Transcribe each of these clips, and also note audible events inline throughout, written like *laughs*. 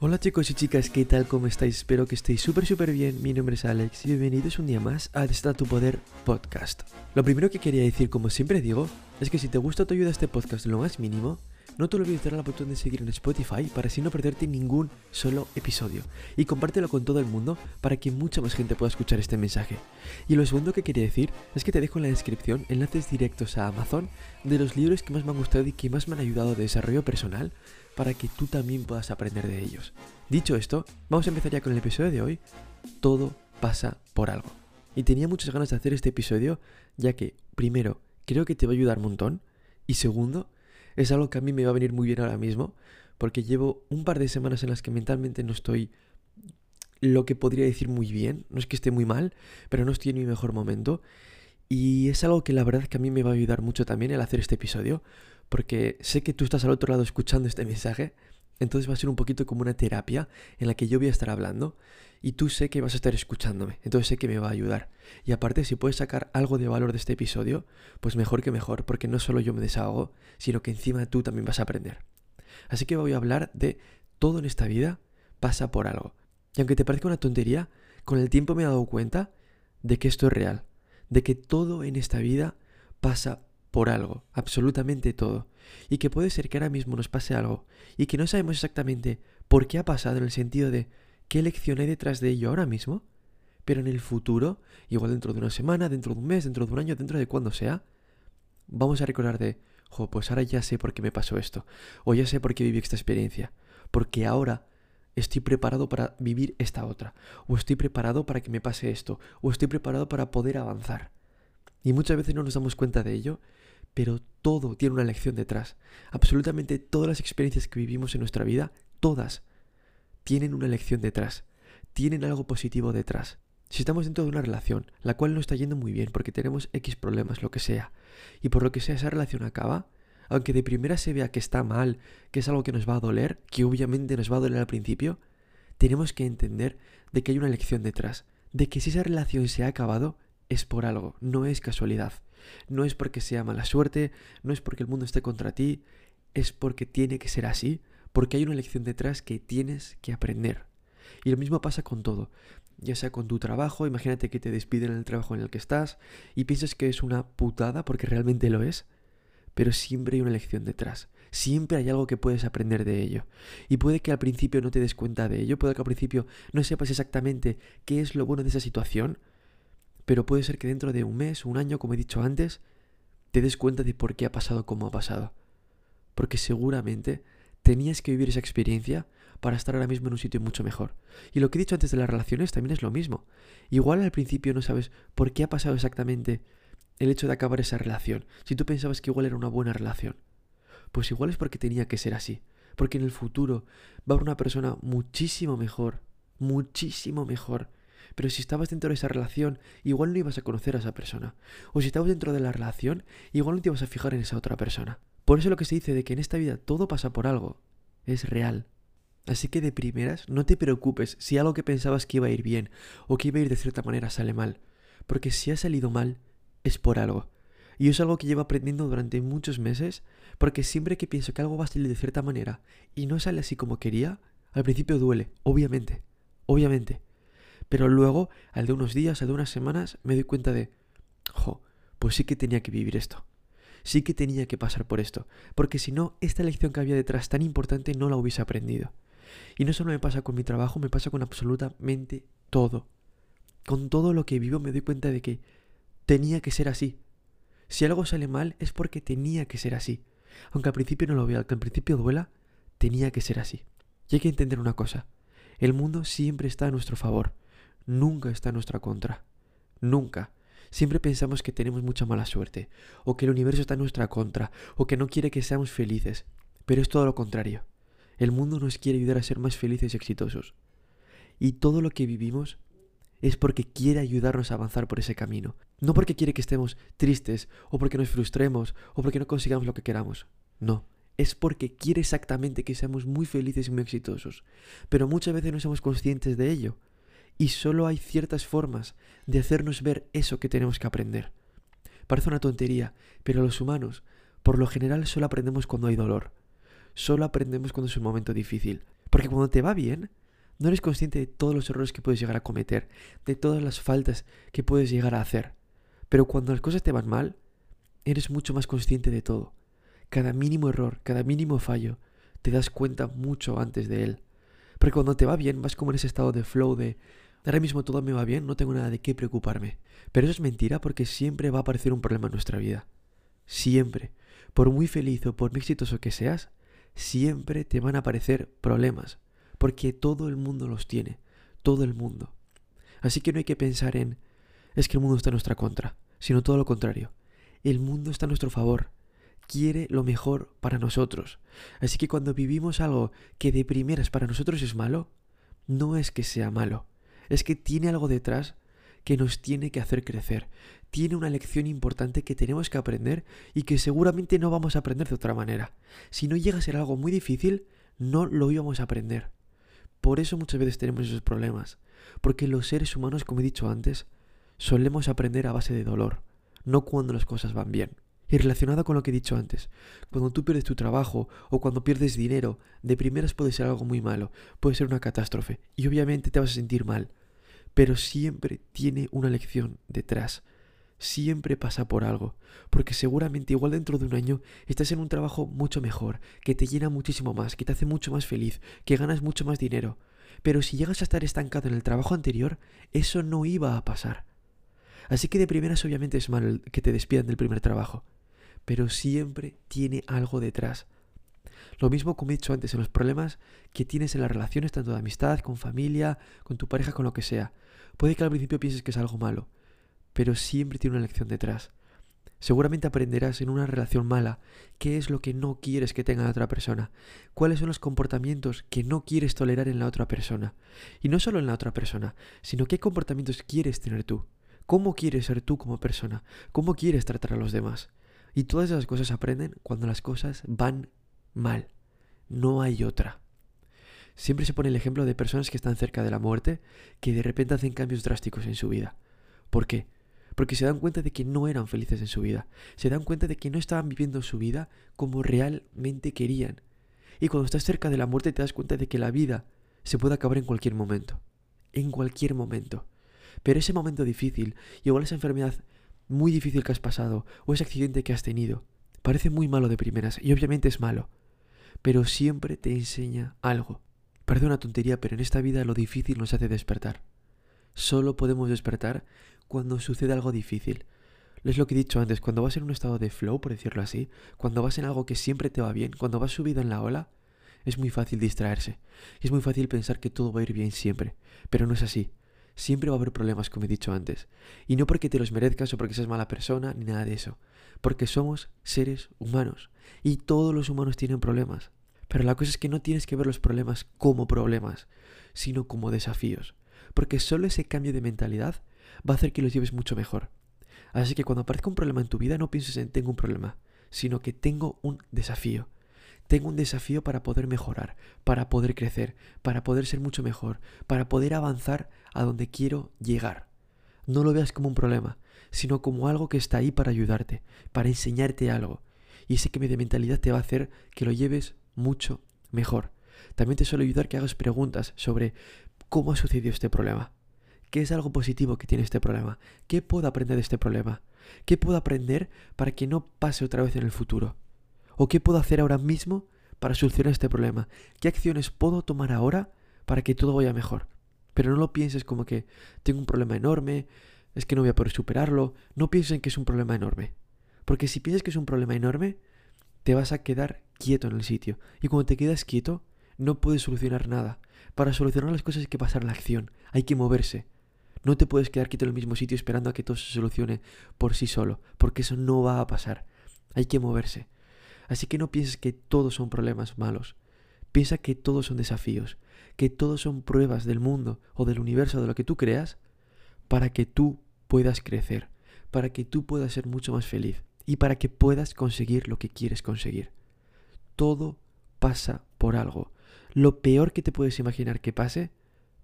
Hola chicos y chicas, ¿qué tal? ¿Cómo estáis? Espero que estéis súper súper bien. Mi nombre es Alex y bienvenidos un día más a Desta tu Poder Podcast. Lo primero que quería decir, como siempre digo, es que si te gusta o te ayuda este podcast lo más mínimo, no te olvides de darle la botón de seguir en Spotify para así no perderte ningún solo episodio. Y compártelo con todo el mundo para que mucha más gente pueda escuchar este mensaje. Y lo segundo que quería decir es que te dejo en la descripción enlaces directos a Amazon de los libros que más me han gustado y que más me han ayudado de desarrollo personal para que tú también puedas aprender de ellos. Dicho esto, vamos a empezar ya con el episodio de hoy. Todo pasa por algo. Y tenía muchas ganas de hacer este episodio ya que, primero, creo que te va a ayudar un montón. Y segundo, es algo que a mí me va a venir muy bien ahora mismo, porque llevo un par de semanas en las que mentalmente no estoy lo que podría decir muy bien, no es que esté muy mal, pero no estoy en mi mejor momento. Y es algo que la verdad que a mí me va a ayudar mucho también el hacer este episodio, porque sé que tú estás al otro lado escuchando este mensaje, entonces va a ser un poquito como una terapia en la que yo voy a estar hablando y tú sé que vas a estar escuchándome, entonces sé que me va a ayudar. Y aparte, si puedes sacar algo de valor de este episodio, pues mejor que mejor, porque no solo yo me desahogo, sino que encima tú también vas a aprender. Así que voy a hablar de todo en esta vida pasa por algo. Y aunque te parezca una tontería, con el tiempo me he dado cuenta de que esto es real, de que todo en esta vida pasa por algo, absolutamente todo. Y que puede ser que ahora mismo nos pase algo y que no sabemos exactamente por qué ha pasado en el sentido de qué lección hay detrás de ello ahora mismo, pero en el futuro, igual dentro de una semana, dentro de un mes, dentro de un año, dentro de cuando sea, vamos a recordar de, jo, pues ahora ya sé por qué me pasó esto, o ya sé por qué viví esta experiencia, porque ahora estoy preparado para vivir esta otra, o estoy preparado para que me pase esto, o estoy preparado para poder avanzar. Y muchas veces no nos damos cuenta de ello, pero todo tiene una lección detrás. Absolutamente todas las experiencias que vivimos en nuestra vida, todas, tienen una lección detrás, tienen algo positivo detrás. Si estamos dentro de una relación, la cual no está yendo muy bien porque tenemos X problemas, lo que sea, y por lo que sea esa relación acaba, aunque de primera se vea que está mal, que es algo que nos va a doler, que obviamente nos va a doler al principio, tenemos que entender de que hay una lección detrás, de que si esa relación se ha acabado, es por algo, no es casualidad. No es porque sea mala suerte, no es porque el mundo esté contra ti, es porque tiene que ser así, porque hay una lección detrás que tienes que aprender. Y lo mismo pasa con todo, ya sea con tu trabajo, imagínate que te despiden en el trabajo en el que estás y piensas que es una putada porque realmente lo es, pero siempre hay una lección detrás, siempre hay algo que puedes aprender de ello. Y puede que al principio no te des cuenta de ello, puede que al principio no sepas exactamente qué es lo bueno de esa situación, pero puede ser que dentro de un mes, un año, como he dicho antes, te des cuenta de por qué ha pasado como ha pasado. Porque seguramente tenías que vivir esa experiencia para estar ahora mismo en un sitio mucho mejor. Y lo que he dicho antes de las relaciones también es lo mismo. Igual al principio no sabes por qué ha pasado exactamente el hecho de acabar esa relación. Si tú pensabas que igual era una buena relación. Pues igual es porque tenía que ser así. Porque en el futuro va a haber una persona muchísimo mejor. Muchísimo mejor pero si estabas dentro de esa relación, igual no ibas a conocer a esa persona. O si estabas dentro de la relación, igual no te ibas a fijar en esa otra persona. Por eso lo que se dice de que en esta vida todo pasa por algo, es real. Así que de primeras, no te preocupes si algo que pensabas que iba a ir bien o que iba a ir de cierta manera sale mal. Porque si ha salido mal, es por algo. Y es algo que llevo aprendiendo durante muchos meses, porque siempre que pienso que algo va a salir de cierta manera y no sale así como quería, al principio duele, obviamente, obviamente. Pero luego, al de unos días, al de unas semanas, me doy cuenta de, jo, pues sí que tenía que vivir esto. Sí que tenía que pasar por esto. Porque si no, esta lección que había detrás tan importante no la hubiese aprendido. Y no solo me pasa con mi trabajo, me pasa con absolutamente todo. Con todo lo que vivo me doy cuenta de que tenía que ser así. Si algo sale mal es porque tenía que ser así. Aunque al principio no lo vea, aunque al principio duela, tenía que ser así. Y hay que entender una cosa. El mundo siempre está a nuestro favor nunca está en nuestra contra. Nunca. Siempre pensamos que tenemos mucha mala suerte, o que el universo está en nuestra contra, o que no quiere que seamos felices. Pero es todo lo contrario. El mundo nos quiere ayudar a ser más felices y exitosos. Y todo lo que vivimos es porque quiere ayudarnos a avanzar por ese camino. No porque quiere que estemos tristes, o porque nos frustremos, o porque no consigamos lo que queramos. No. Es porque quiere exactamente que seamos muy felices y muy exitosos. Pero muchas veces no somos conscientes de ello y solo hay ciertas formas de hacernos ver eso que tenemos que aprender. Parece una tontería, pero los humanos, por lo general, solo aprendemos cuando hay dolor. Solo aprendemos cuando es un momento difícil. Porque cuando te va bien, no eres consciente de todos los errores que puedes llegar a cometer, de todas las faltas que puedes llegar a hacer. Pero cuando las cosas te van mal, eres mucho más consciente de todo. Cada mínimo error, cada mínimo fallo, te das cuenta mucho antes de él. Porque cuando te va bien, vas como en ese estado de flow de ahora mismo todo me va bien, no tengo nada de qué preocuparme. Pero eso es mentira porque siempre va a aparecer un problema en nuestra vida. Siempre. Por muy feliz o por muy exitoso que seas, siempre te van a aparecer problemas. Porque todo el mundo los tiene. Todo el mundo. Así que no hay que pensar en es que el mundo está en nuestra contra, sino todo lo contrario. El mundo está a nuestro favor. Quiere lo mejor para nosotros. Así que cuando vivimos algo que de primeras para nosotros es malo, no es que sea malo, es que tiene algo detrás que nos tiene que hacer crecer. Tiene una lección importante que tenemos que aprender y que seguramente no vamos a aprender de otra manera. Si no llega a ser algo muy difícil, no lo íbamos a aprender. Por eso muchas veces tenemos esos problemas. Porque los seres humanos, como he dicho antes, solemos aprender a base de dolor, no cuando las cosas van bien. Y relacionado con lo que he dicho antes, cuando tú pierdes tu trabajo o cuando pierdes dinero, de primeras puede ser algo muy malo, puede ser una catástrofe, y obviamente te vas a sentir mal pero siempre tiene una lección detrás. Siempre pasa por algo, porque seguramente igual dentro de un año estás en un trabajo mucho mejor, que te llena muchísimo más, que te hace mucho más feliz, que ganas mucho más dinero. Pero si llegas a estar estancado en el trabajo anterior, eso no iba a pasar. Así que de primeras obviamente es malo que te despidan del primer trabajo, pero siempre tiene algo detrás. Lo mismo como he dicho antes en los problemas que tienes en las relaciones tanto de amistad, con familia, con tu pareja, con lo que sea. Puede que al principio pienses que es algo malo, pero siempre tiene una lección detrás. Seguramente aprenderás en una relación mala qué es lo que no quieres que tenga la otra persona, cuáles son los comportamientos que no quieres tolerar en la otra persona. Y no solo en la otra persona, sino qué comportamientos quieres tener tú, cómo quieres ser tú como persona, cómo quieres tratar a los demás. Y todas esas cosas aprenden cuando las cosas van mal. No hay otra. Siempre se pone el ejemplo de personas que están cerca de la muerte, que de repente hacen cambios drásticos en su vida. ¿Por qué? Porque se dan cuenta de que no eran felices en su vida. Se dan cuenta de que no estaban viviendo su vida como realmente querían. Y cuando estás cerca de la muerte te das cuenta de que la vida se puede acabar en cualquier momento. En cualquier momento. Pero ese momento difícil, igual esa enfermedad muy difícil que has pasado, o ese accidente que has tenido, parece muy malo de primeras, y obviamente es malo. Pero siempre te enseña algo. Parece una tontería, pero en esta vida lo difícil nos hace despertar. Solo podemos despertar cuando sucede algo difícil. Es lo que he dicho antes, cuando vas en un estado de flow, por decirlo así, cuando vas en algo que siempre te va bien, cuando vas subido en la ola, es muy fácil distraerse. Es muy fácil pensar que todo va a ir bien siempre, pero no es así. Siempre va a haber problemas, como he dicho antes. Y no porque te los merezcas o porque seas mala persona, ni nada de eso. Porque somos seres humanos. Y todos los humanos tienen problemas. Pero la cosa es que no tienes que ver los problemas como problemas, sino como desafíos. Porque solo ese cambio de mentalidad va a hacer que los lleves mucho mejor. Así que cuando aparezca un problema en tu vida, no pienses en tengo un problema, sino que tengo un desafío. Tengo un desafío para poder mejorar, para poder crecer, para poder ser mucho mejor, para poder avanzar a donde quiero llegar. No lo veas como un problema, sino como algo que está ahí para ayudarte, para enseñarte algo. Y ese cambio de mentalidad te va a hacer que lo lleves mucho mejor. También te suele ayudar que hagas preguntas sobre cómo ha sucedido este problema. ¿Qué es algo positivo que tiene este problema? ¿Qué puedo aprender de este problema? ¿Qué puedo aprender para que no pase otra vez en el futuro? ¿O qué puedo hacer ahora mismo para solucionar este problema? ¿Qué acciones puedo tomar ahora para que todo vaya mejor? Pero no lo pienses como que tengo un problema enorme, es que no voy a poder superarlo. No pienses en que es un problema enorme. Porque si piensas que es un problema enorme, te vas a quedar quieto en el sitio. Y cuando te quedas quieto, no puedes solucionar nada. Para solucionar las cosas hay que pasar la acción, hay que moverse. No te puedes quedar quieto en el mismo sitio esperando a que todo se solucione por sí solo, porque eso no va a pasar. Hay que moverse. Así que no pienses que todos son problemas malos. Piensa que todos son desafíos, que todos son pruebas del mundo o del universo de lo que tú creas para que tú puedas crecer, para que tú puedas ser mucho más feliz y para que puedas conseguir lo que quieres conseguir. Todo pasa por algo. Lo peor que te puedes imaginar que pase,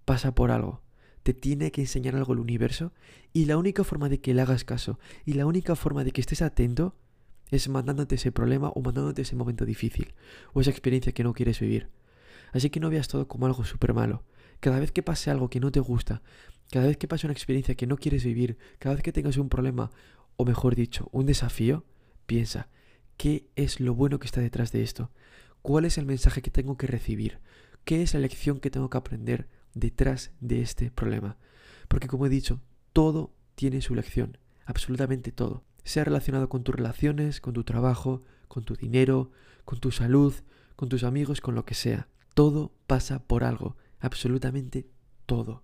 pasa por algo. Te tiene que enseñar algo el universo y la única forma de que le hagas caso y la única forma de que estés atento es mandándote ese problema o mandándote ese momento difícil o esa experiencia que no quieres vivir. Así que no veas todo como algo súper malo. Cada vez que pase algo que no te gusta, cada vez que pase una experiencia que no quieres vivir, cada vez que tengas un problema, o mejor dicho, un desafío, piensa, ¿qué es lo bueno que está detrás de esto? ¿Cuál es el mensaje que tengo que recibir? ¿Qué es la lección que tengo que aprender detrás de este problema? Porque como he dicho, todo tiene su lección, absolutamente todo. Sea relacionado con tus relaciones, con tu trabajo, con tu dinero, con tu salud, con tus amigos, con lo que sea. Todo pasa por algo, absolutamente todo.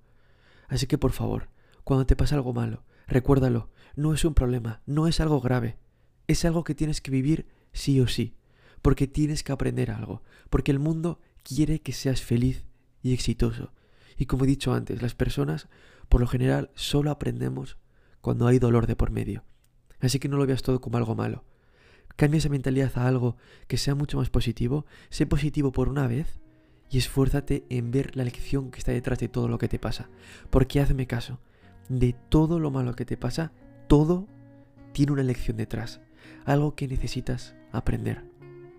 Así que por favor, cuando te pasa algo malo, recuérdalo, no es un problema, no es algo grave, es algo que tienes que vivir sí o sí, porque tienes que aprender algo, porque el mundo quiere que seas feliz y exitoso. Y como he dicho antes, las personas, por lo general, solo aprendemos cuando hay dolor de por medio. Así que no lo veas todo como algo malo. Cambia esa mentalidad a algo que sea mucho más positivo, sé positivo por una vez y esfuérzate en ver la lección que está detrás de todo lo que te pasa. Porque hazme caso, de todo lo malo que te pasa, todo tiene una lección detrás, algo que necesitas aprender.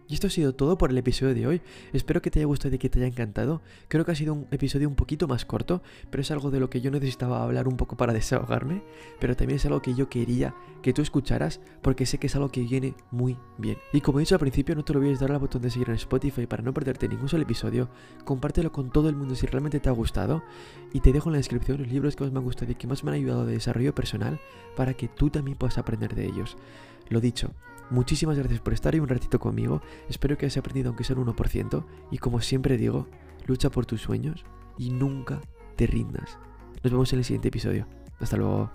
Y esto ha sido todo por el episodio de hoy. Espero que te haya gustado y que te haya encantado. Creo que ha sido un episodio un poquito más corto, pero es algo de lo que yo necesitaba hablar un poco para *laughs* desahogarme, pero también es algo que yo quería que tú escucharas porque sé que es algo que viene muy bien. Y como he dicho al principio, no te olvides dar al botón de seguir en Spotify para no perderte ningún solo episodio. Compártelo con todo el mundo si realmente te ha gustado y te dejo en la descripción los libros que más me han gustado y que más me han ayudado de desarrollo personal para que tú también puedas aprender de ellos. Lo dicho, Muchísimas gracias por estar ahí un ratito conmigo. Espero que hayas aprendido aunque sea un 1%. Y como siempre digo, lucha por tus sueños y nunca te rindas. Nos vemos en el siguiente episodio. Hasta luego.